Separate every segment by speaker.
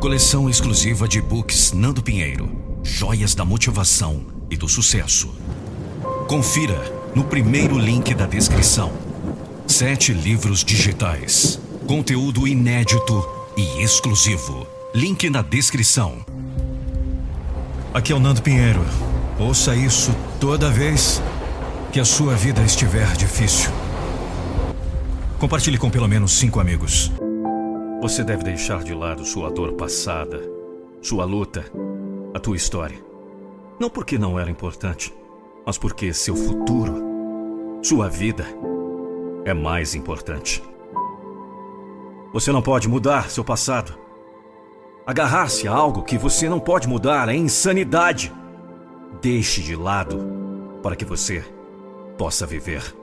Speaker 1: Coleção exclusiva de books Nando Pinheiro. Joias da motivação e do sucesso. Confira no primeiro link da descrição. Sete livros digitais. Conteúdo inédito e exclusivo. Link na descrição. Aqui é o Nando Pinheiro. Ouça isso toda vez que a sua vida estiver difícil. Compartilhe com pelo menos cinco amigos. Você deve deixar de lado sua dor passada, sua luta, a tua história. Não porque não era importante, mas porque seu futuro, sua vida, é mais importante. Você não pode mudar seu passado. Agarrar-se a algo que você não pode mudar é insanidade. Deixe de lado para que você possa viver.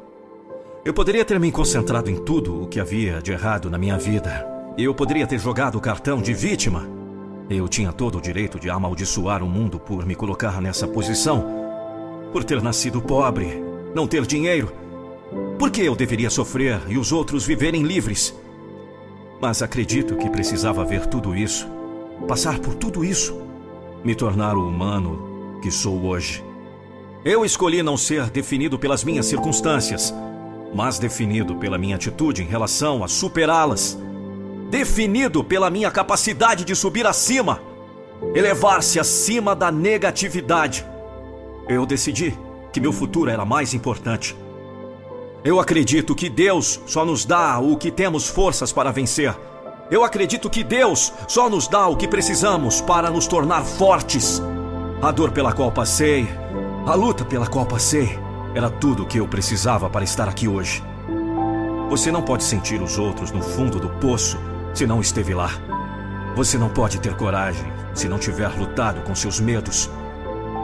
Speaker 1: Eu poderia ter me concentrado em tudo o que havia de errado na minha vida. Eu poderia ter jogado o cartão de vítima. Eu tinha todo o direito de amaldiçoar o mundo por me colocar nessa posição. Por ter nascido pobre, não ter dinheiro. Por que eu deveria sofrer e os outros viverem livres? Mas acredito que precisava ver tudo isso, passar por tudo isso, me tornar o humano que sou hoje. Eu escolhi não ser definido pelas minhas circunstâncias mas definido pela minha atitude em relação a superá-las. Definido pela minha capacidade de subir acima, elevar-se acima da negatividade. Eu decidi que meu futuro era mais importante. Eu acredito que Deus só nos dá o que temos forças para vencer. Eu acredito que Deus só nos dá o que precisamos para nos tornar fortes. A dor pela qual passei, a luta pela qual passei, era tudo o que eu precisava para estar aqui hoje. Você não pode sentir os outros no fundo do poço se não esteve lá. Você não pode ter coragem se não tiver lutado com seus medos.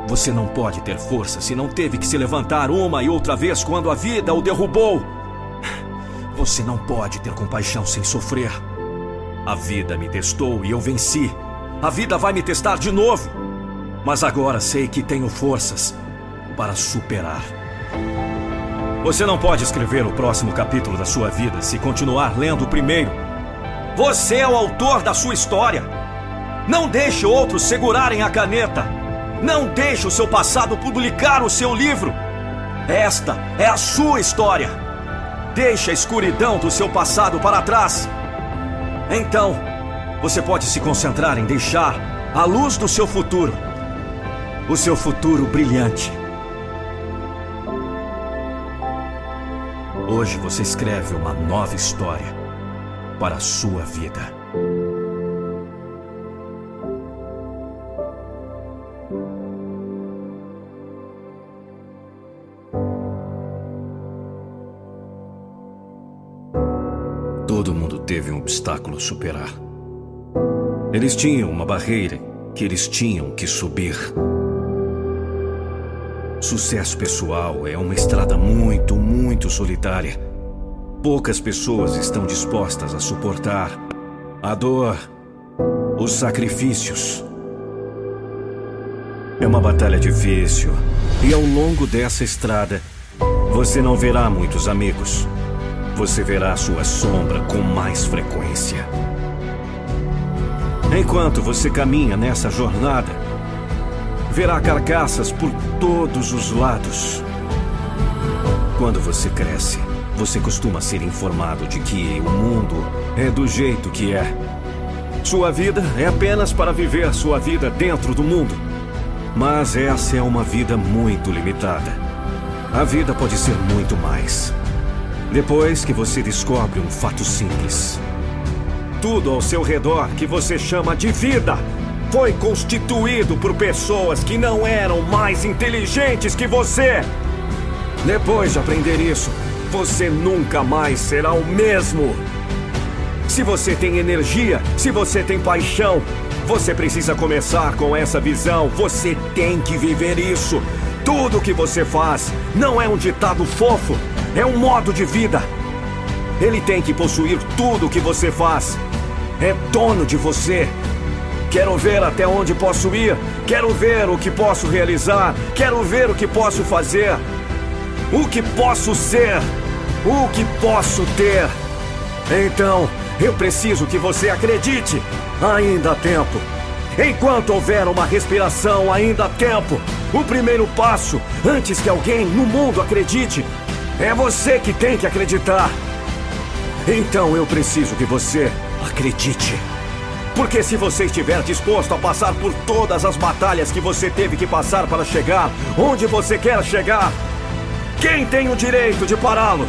Speaker 1: Você não pode ter força se não teve que se levantar uma e outra vez quando a vida o derrubou. Você não pode ter compaixão sem sofrer. A vida me testou e eu venci. A vida vai me testar de novo. Mas agora sei que tenho forças para superar. Você não pode escrever o próximo capítulo da sua vida se continuar lendo o primeiro. Você é o autor da sua história. Não deixe outros segurarem a caneta. Não deixe o seu passado publicar o seu livro. Esta é a sua história. Deixe a escuridão do seu passado para trás. Então, você pode se concentrar em deixar a luz do seu futuro. O seu futuro brilhante. Hoje você escreve uma nova história para a sua vida. Todo mundo teve um obstáculo a superar. Eles tinham uma barreira que eles tinham que subir. Sucesso pessoal é uma estrada muito, muito solitária. Poucas pessoas estão dispostas a suportar a dor, os sacrifícios. É uma batalha difícil e ao longo dessa estrada você não verá muitos amigos. Você verá sua sombra com mais frequência. Enquanto você caminha nessa jornada, verá carcaças por todos os lados. Quando você cresce, você costuma ser informado de que o mundo é do jeito que é. Sua vida é apenas para viver sua vida dentro do mundo. Mas essa é uma vida muito limitada. A vida pode ser muito mais. Depois que você descobre um fato simples. Tudo ao seu redor que você chama de vida foi constituído por pessoas que não eram mais inteligentes que você. Depois de aprender isso, você nunca mais será o mesmo. Se você tem energia, se você tem paixão, você precisa começar com essa visão. Você tem que viver isso. Tudo que você faz não é um ditado fofo, é um modo de vida. Ele tem que possuir tudo o que você faz. É dono de você. Quero ver até onde posso ir. Quero ver o que posso realizar. Quero ver o que posso fazer. O que posso ser. O que posso ter. Então,
Speaker 2: Eu preciso que você acredite. Ainda há tempo. Enquanto houver uma respiração, ainda há tempo. O primeiro passo, antes que alguém no mundo acredite, é você que tem que acreditar. Então eu preciso que você acredite. Porque se você estiver disposto a passar por todas as batalhas que você teve que passar para chegar onde você quer chegar, quem tem o direito de pará-lo?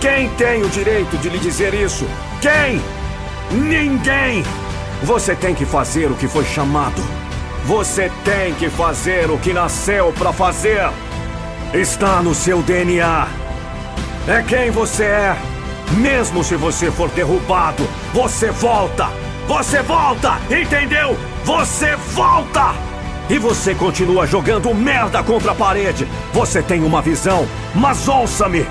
Speaker 2: Quem tem o direito de lhe dizer isso? Quem? Ninguém! Você tem que fazer o que foi chamado. Você tem que fazer o que nasceu para fazer. Está no seu DNA. É quem você é. Mesmo se você for derrubado, você volta. Você volta, entendeu? Você volta! E você continua jogando merda contra a parede. Você tem uma visão, mas ouça-me!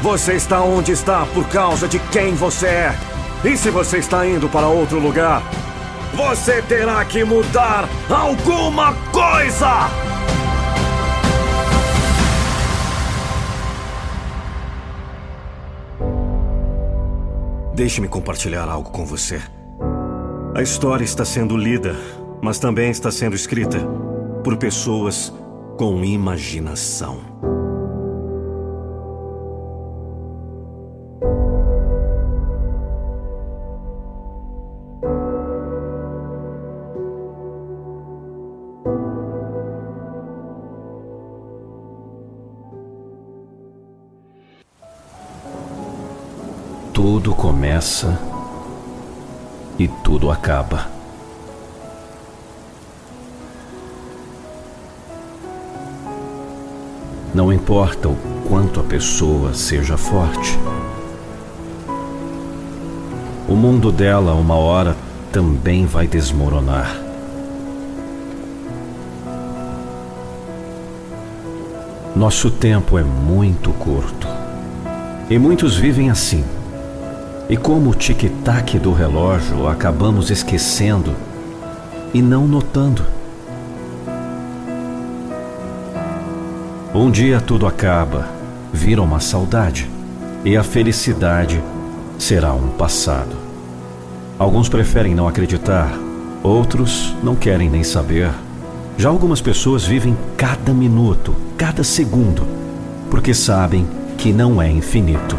Speaker 2: Você está onde está por causa de quem você é. E se você está indo para outro lugar, você terá que mudar alguma coisa! Deixe-me compartilhar algo com você. A história está sendo lida, mas também está sendo escrita por pessoas com imaginação.
Speaker 1: Tudo começa e tudo acaba. Não importa o quanto a pessoa seja forte. O mundo dela, uma hora, também vai desmoronar. Nosso tempo é muito curto. E muitos vivem assim e como o tic-tac do relógio acabamos esquecendo e não notando. Um dia tudo acaba, vira uma saudade, e a felicidade será um passado. Alguns preferem não acreditar, outros não querem nem saber. Já algumas pessoas vivem cada minuto, cada segundo, porque sabem que não é infinito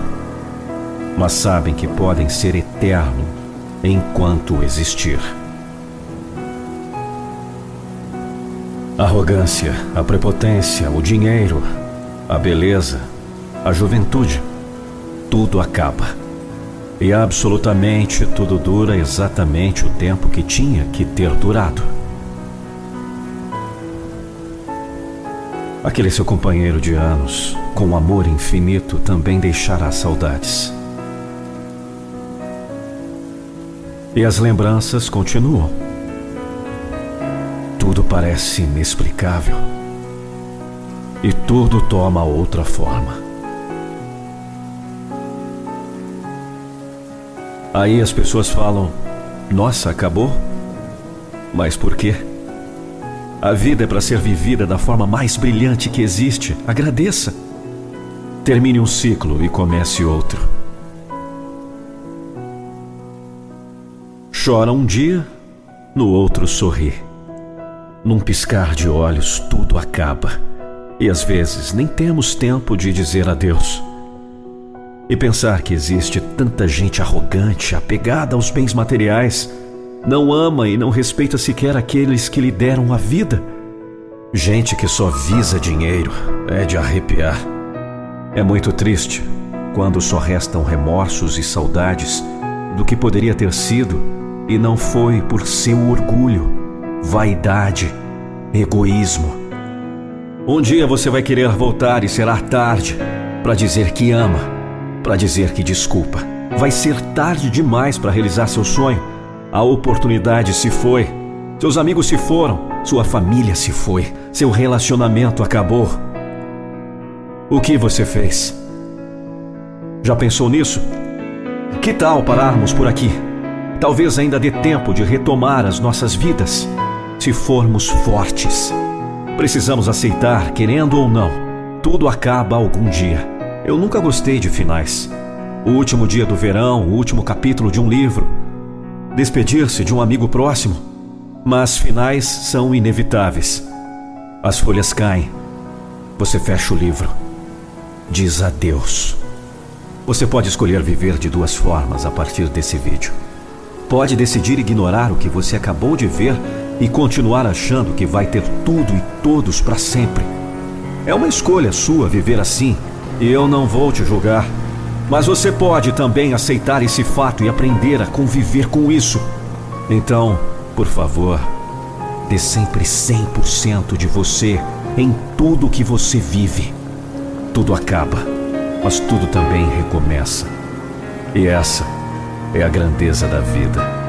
Speaker 1: mas sabem que podem ser eterno enquanto existir. A arrogância, a prepotência, o dinheiro, a beleza, a juventude, tudo acaba. E absolutamente tudo dura exatamente o tempo que tinha que ter durado. Aquele seu companheiro de anos, com amor infinito, também deixará saudades. E as lembranças continuam. Tudo parece inexplicável. E tudo toma outra forma. Aí as pessoas falam: Nossa, acabou? Mas por quê? A vida é para ser vivida da forma mais brilhante que existe. Agradeça. Termine um ciclo e comece outro. Chora um dia, no outro sorri. Num piscar de olhos, tudo acaba. E às vezes nem temos tempo de dizer adeus. E pensar que existe tanta gente arrogante, apegada aos bens materiais, não ama e não respeita sequer aqueles que lhe deram a vida. Gente que só visa dinheiro é de arrepiar. É muito triste quando só restam remorsos e saudades do que poderia ter sido e não foi por seu orgulho, vaidade, egoísmo. Um dia você vai querer voltar e será tarde para dizer que ama, para dizer que desculpa. Vai ser tarde demais para realizar seu sonho. A oportunidade se foi. Seus amigos se foram, sua família se foi, seu relacionamento acabou. O que você fez? Já pensou nisso? Que tal pararmos por aqui? Talvez ainda dê tempo de retomar as nossas vidas, se formos fortes. Precisamos aceitar, querendo ou não, tudo acaba algum dia. Eu nunca gostei de finais. o último dia do verão, o último capítulo de um livro, despedir-se de um amigo próximo. Mas finais são inevitáveis. As folhas caem. Você fecha o livro. Diz adeus. Você pode escolher viver de duas formas a partir desse vídeo. Pode decidir ignorar o que você acabou de ver e continuar achando que vai ter tudo e todos para sempre. É uma escolha sua viver assim e eu não vou te julgar. Mas você pode também aceitar esse fato e aprender a conviver com isso. Então, por favor, dê sempre 100% de você em tudo que você vive. Tudo acaba, mas tudo também recomeça. E essa é a grandeza da vida.